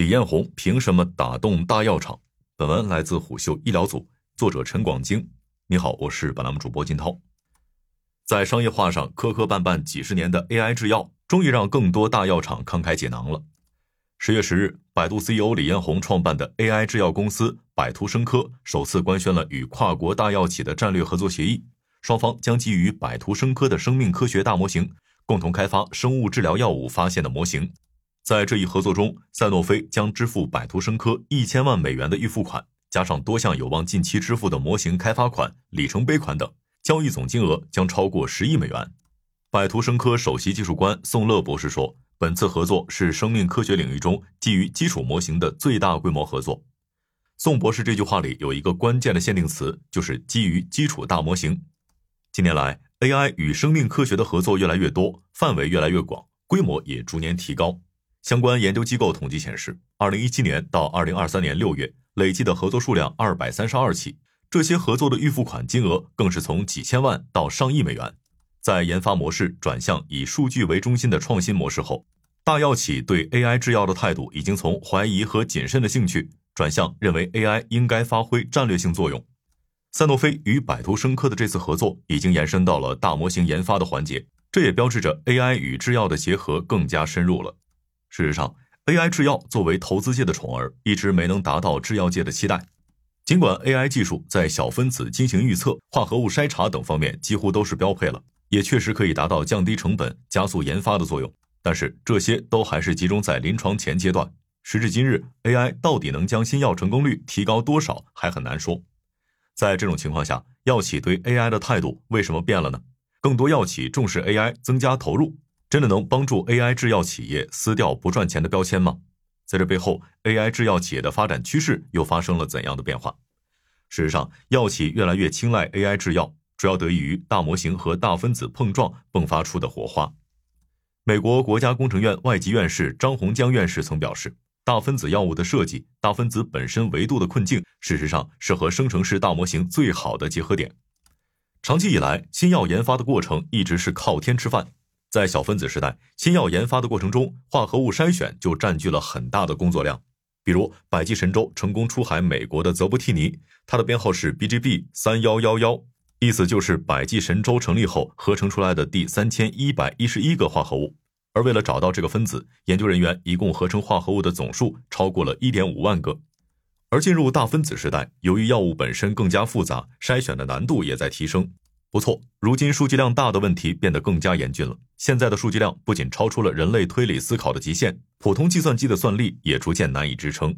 李彦宏凭什么打动大药厂？本文来自虎嗅医疗组，作者陈广京。你好，我是本栏目主播金涛。在商业化上磕磕绊绊几十年的 AI 制药，终于让更多大药厂慷慨解囊了。十月十日，百度 CEO 李彦宏创办的 AI 制药公司百图生科首次官宣了与跨国大药企的战略合作协议，双方将基于百图生科的生命科学大模型，共同开发生物治疗药物发现的模型。在这一合作中，赛诺菲将支付百图生科一千万美元的预付款，加上多项有望近期支付的模型开发款、里程碑款等，交易总金额将超过十亿美元。百图生科首席技术官宋乐博士说：“本次合作是生命科学领域中基于基础模型的最大规模合作。”宋博士这句话里有一个关键的限定词，就是基于基础大模型。近年来，AI 与生命科学的合作越来越多，范围越来越广，规模也逐年提高。相关研究机构统计显示，二零一七年到二零二三年六月，累计的合作数量二百三十二起，这些合作的预付款金额更是从几千万到上亿美元。在研发模式转向以数据为中心的创新模式后，大药企对 AI 制药的态度已经从怀疑和谨慎的兴趣转向认为 AI 应该发挥战略性作用。赛诺菲与百图生科的这次合作已经延伸到了大模型研发的环节，这也标志着 AI 与制药的结合更加深入了。事实上，AI 制药作为投资界的宠儿，一直没能达到制药界的期待。尽管 AI 技术在小分子进行预测、化合物筛查等方面几乎都是标配了，也确实可以达到降低成本、加速研发的作用，但是这些都还是集中在临床前阶段。时至今日，AI 到底能将新药成功率提高多少，还很难说。在这种情况下，药企对 AI 的态度为什么变了呢？更多药企重视 AI，增加投入。真的能帮助 AI 制药企业撕掉不赚钱的标签吗？在这背后，AI 制药企业的发展趋势又发生了怎样的变化？事实上，药企越来越青睐 AI 制药，主要得益于大模型和大分子碰撞迸发出的火花。美国国家工程院外籍院士张洪江院士曾表示，大分子药物的设计，大分子本身维度的困境，事实上是和生成式大模型最好的结合点。长期以来，新药研发的过程一直是靠天吃饭。在小分子时代，新药研发的过程中，化合物筛选就占据了很大的工作量。比如，百济神州成功出海美国的泽布替尼，它的编号是 BGB 三幺幺幺，意思就是百济神州成立后合成出来的第三千一百一十一个化合物。而为了找到这个分子，研究人员一共合成化合物的总数超过了一点五万个。而进入大分子时代，由于药物本身更加复杂，筛选的难度也在提升。不错，如今数据量大的问题变得更加严峻了。现在的数据量不仅超出了人类推理思考的极限，普通计算机的算力也逐渐难以支撑。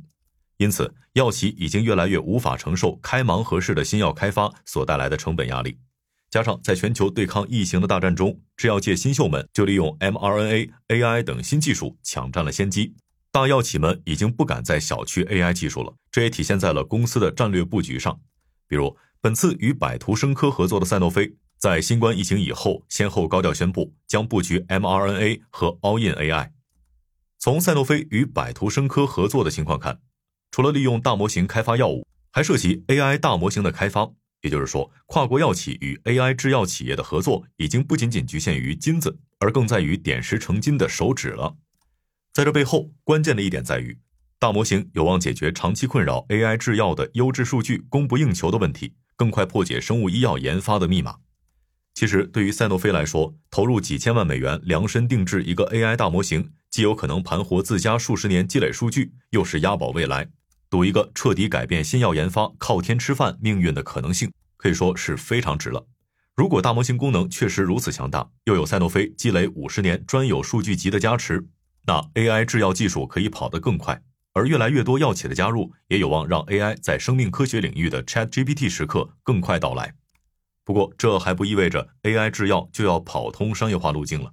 因此，药企已经越来越无法承受开盲盒式的新药开发所带来的成本压力。加上在全球对抗疫情的大战中，制药界新秀们就利用 mRNA、AI 等新技术抢占了先机。大药企们已经不敢再小觑 AI 技术了，这也体现在了公司的战略布局上，比如。本次与百图生科合作的赛诺菲，在新冠疫情以后，先后高调宣布将布局 mRNA 和 All-in AI。从赛诺菲与百图生科合作的情况看，除了利用大模型开发药物，还涉及 AI 大模型的开发。也就是说，跨国药企与 AI 制药企业的合作，已经不仅仅局限于金子，而更在于点石成金的手指了。在这背后，关键的一点在于，大模型有望解决长期困扰 AI 制药的优质数据供不应求的问题。更快破解生物医药研发的密码。其实，对于赛诺菲来说，投入几千万美元量身定制一个 AI 大模型，既有可能盘活自家数十年积累数据，又是押宝未来，赌一个彻底改变新药研发靠天吃饭命运的可能性，可以说是非常值了。如果大模型功能确实如此强大，又有赛诺菲积累五十年专有数据集的加持，那 AI 制药技术可以跑得更快。而越来越多药企的加入，也有望让 AI 在生命科学领域的 ChatGPT 时刻更快到来。不过，这还不意味着 AI 制药就要跑通商业化路径了。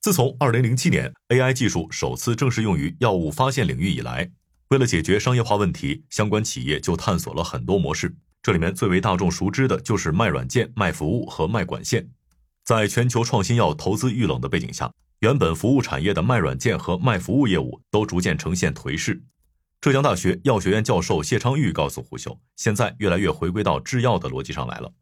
自从2007年 AI 技术首次正式用于药物发现领域以来，为了解决商业化问题，相关企业就探索了很多模式。这里面最为大众熟知的就是卖软件、卖服务和卖管线。在全球创新药投资遇冷的背景下。原本服务产业的卖软件和卖服务业务都逐渐呈现颓势。浙江大学药学院教授谢昌玉告诉胡秀，现在越来越回归到制药的逻辑上来了。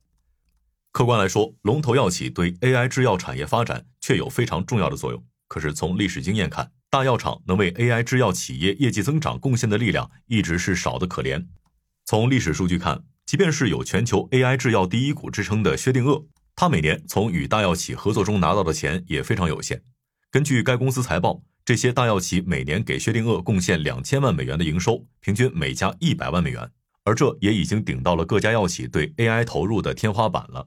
客观来说，龙头药企对 AI 制药产业发展确有非常重要的作用。可是从历史经验看，大药厂能为 AI 制药企业业绩增长贡献的力量一直是少得可怜。从历史数据看，即便是有全球 AI 制药第一股之称的薛定谔，他每年从与大药企合作中拿到的钱也非常有限。根据该公司财报，这些大药企每年给薛定谔贡献两千万美元的营收，平均每家一百万美元，而这也已经顶到了各家药企对 AI 投入的天花板了。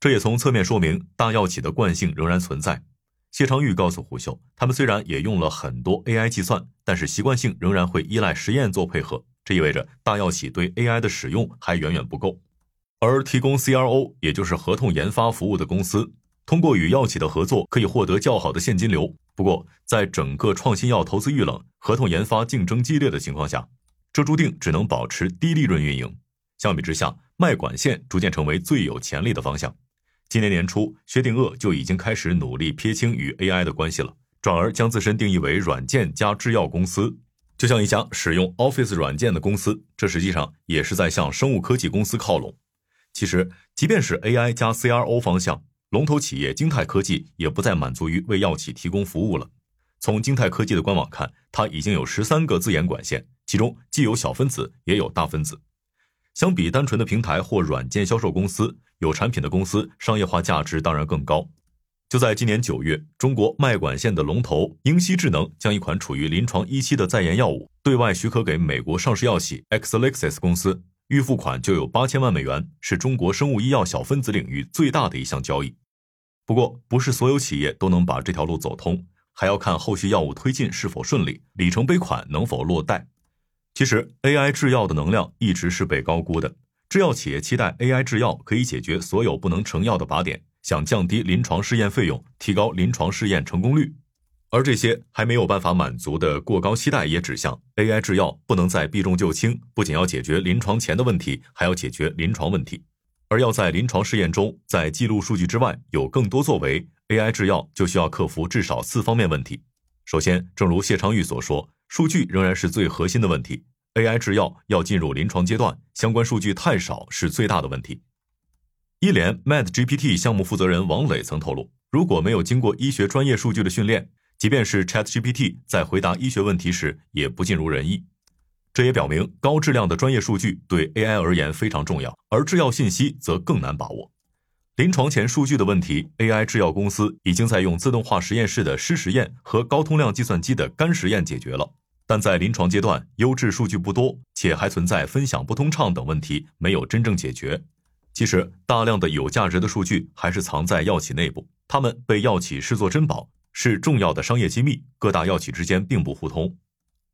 这也从侧面说明大药企的惯性仍然存在。谢昌玉告诉胡秀，他们虽然也用了很多 AI 计算，但是习惯性仍然会依赖实验做配合。这意味着大药企对 AI 的使用还远远不够，而提供 CRO，也就是合同研发服务的公司，通过与药企的合作可以获得较好的现金流。不过，在整个创新药投资遇冷、合同研发竞争激烈的情况下，这注定只能保持低利润运营。相比之下，卖管线逐渐成为最有潜力的方向。今年年初，薛定谔就已经开始努力撇清与 AI 的关系了，转而将自身定义为软件加制药公司。就像一家使用 Office 软件的公司，这实际上也是在向生物科技公司靠拢。其实，即便是 AI 加 CRO 方向，龙头企业晶泰科技也不再满足于为药企提供服务了。从晶泰科技的官网看，它已经有十三个自研管线，其中既有小分子，也有大分子。相比单纯的平台或软件销售公司，有产品的公司商业化价值当然更高。就在今年九月，中国卖管线的龙头英熙智能将一款处于临床一期的在研药物对外许可给美国上市药企 Exelixis 公司，预付款就有八千万美元，是中国生物医药小分子领域最大的一项交易。不过，不是所有企业都能把这条路走通，还要看后续药物推进是否顺利，里程碑款能否落袋。其实，AI 制药的能量一直是被高估的，制药企业期待 AI 制药可以解决所有不能成药的靶点。想降低临床试验费用，提高临床试验成功率，而这些还没有办法满足的过高期待，也指向 AI 制药不能再避重就轻，不仅要解决临床前的问题，还要解决临床问题。而要在临床试验中，在记录数据之外有更多作为，AI 制药就需要克服至少四方面问题。首先，正如谢昌玉所说，数据仍然是最核心的问题。AI 制药要进入临床阶段，相关数据太少是最大的问题。医联 MedGPT 项目负责人王磊曾透露，如果没有经过医学专业数据的训练，即便是 ChatGPT 在回答医学问题时也不尽如人意。这也表明高质量的专业数据对 AI 而言非常重要，而制药信息则更难把握。临床前数据的问题，AI 制药公司已经在用自动化实验室的湿实验和高通量计算机的干实验解决了，但在临床阶段，优质数据不多，且还存在分享不通畅等问题，没有真正解决。其实，大量的有价值的数据还是藏在药企内部，他们被药企视作珍宝，是重要的商业机密，各大药企之间并不互通。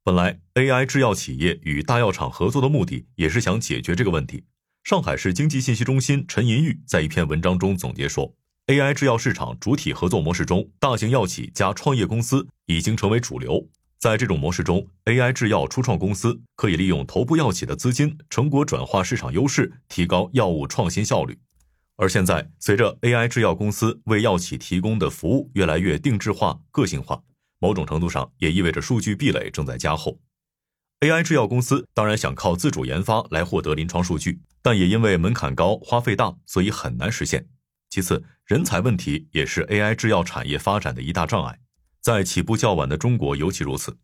本来，AI 制药企业与大药厂合作的目的也是想解决这个问题。上海市经济信息中心陈银玉在一篇文章中总结说，AI 制药市场主体合作模式中，大型药企加创业公司已经成为主流。在这种模式中，AI 制药初创公司可以利用头部药企的资金成果转化市场优势，提高药物创新效率。而现在，随着 AI 制药公司为药企提供的服务越来越定制化、个性化，某种程度上也意味着数据壁垒正在加厚。AI 制药公司当然想靠自主研发来获得临床数据，但也因为门槛高、花费大，所以很难实现。其次，人才问题也是 AI 制药产业发展的一大障碍。在起步较晚的中国尤其如此。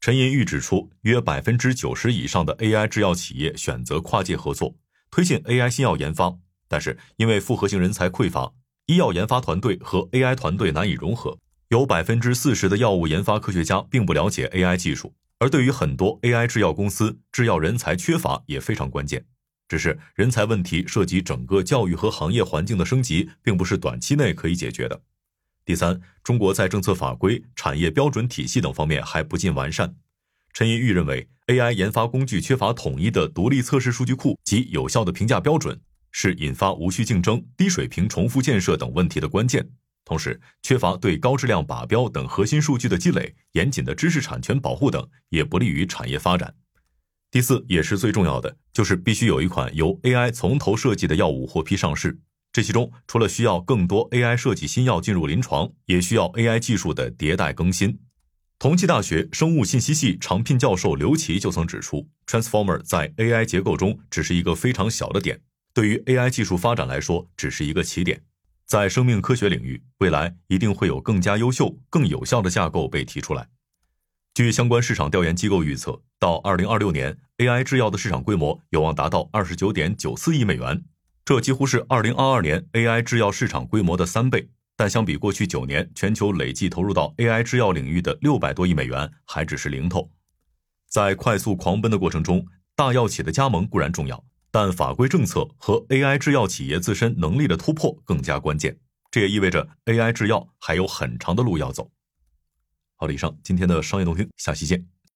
陈银玉指出，约百分之九十以上的 AI 制药企业选择跨界合作，推进 AI 新药研发，但是因为复合型人才匮乏，医药研发团队和 AI 团队难以融合。有百分之四十的药物研发科学家并不了解 AI 技术，而对于很多 AI 制药公司，制药人才缺乏也非常关键。只是人才问题涉及整个教育和行业环境的升级，并不是短期内可以解决的。第三，中国在政策法规、产业标准体系等方面还不尽完善。陈银玉认为，AI 研发工具缺乏统一的独立测试数据库及有效的评价标准，是引发无序竞争、低水平重复建设等问题的关键。同时，缺乏对高质量靶标等核心数据的积累、严谨的知识产权保护等，也不利于产业发展。第四，也是最重要的，就是必须有一款由 AI 从头设计的药物获批上市。这其中，除了需要更多 AI 设计新药进入临床，也需要 AI 技术的迭代更新。同济大学生物信息系常聘教授刘琦就曾指出，Transformer 在 AI 结构中只是一个非常小的点，对于 AI 技术发展来说，只是一个起点。在生命科学领域，未来一定会有更加优秀、更有效的架构被提出来。据相关市场调研机构预测，到二零二六年，AI 制药的市场规模有望达到二十九点九四亿美元，这几乎是二零二二年 AI 制药市场规模的三倍。但相比过去九年全球累计投入到 AI 制药领域的六百多亿美元，还只是零头。在快速狂奔的过程中，大药企的加盟固然重要，但法规政策和 AI 制药企业自身能力的突破更加关键。这也意味着 AI 制药还有很长的路要走。好了，以上今天的商业动听，下期见。